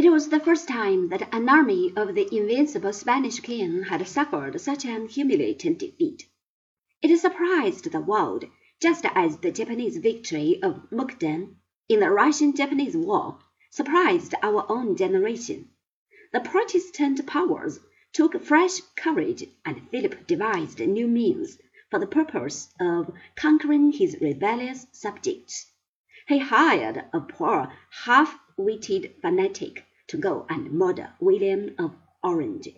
It was the first time that an army of the invincible Spanish king had suffered such an humiliating defeat. It surprised the world, just as the Japanese victory of Mukden in the Russian Japanese War surprised our own generation. The Protestant powers took fresh courage, and Philip devised new means for the purpose of conquering his rebellious subjects. He hired a poor, half-witted fanatic to go and murder William of Orange.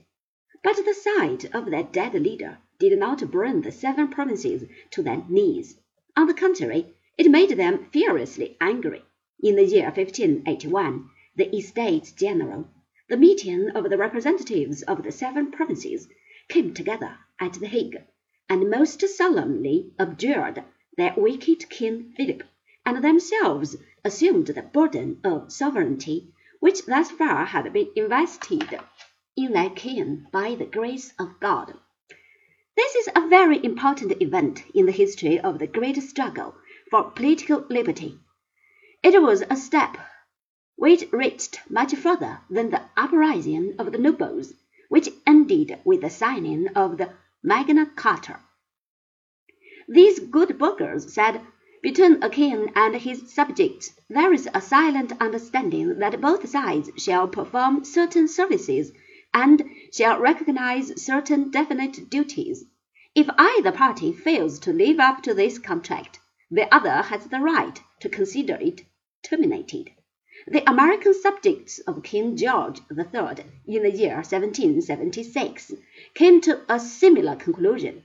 But the sight of that dead leader did not bring the seven provinces to their knees. On the contrary, it made them furiously angry. In the year 1581, the Estates General, the meeting of the representatives of the seven provinces, came together at the Hague, and most solemnly abjured their wicked King Philip, and themselves assumed the burden of sovereignty which thus far had been invested in their king by the grace of God. This is a very important event in the history of the great struggle for political liberty. It was a step which reached much further than the uprising of the nobles, which ended with the signing of the Magna Carta. These good burghers said between a king and his subjects there is a silent understanding that both sides shall perform certain services and shall recognize certain definite duties. If either party fails to live up to this contract, the other has the right to consider it terminated. The American subjects of King George III in the year 1776 came to a similar conclusion,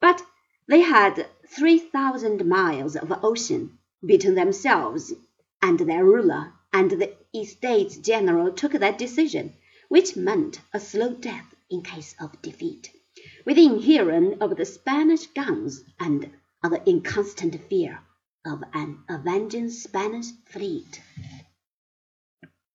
but they had three thousand miles of ocean between themselves and their ruler, and the Estates General took that decision, which meant a slow death in case of defeat, within hearing of the Spanish guns and under inconstant fear of an avenging Spanish fleet.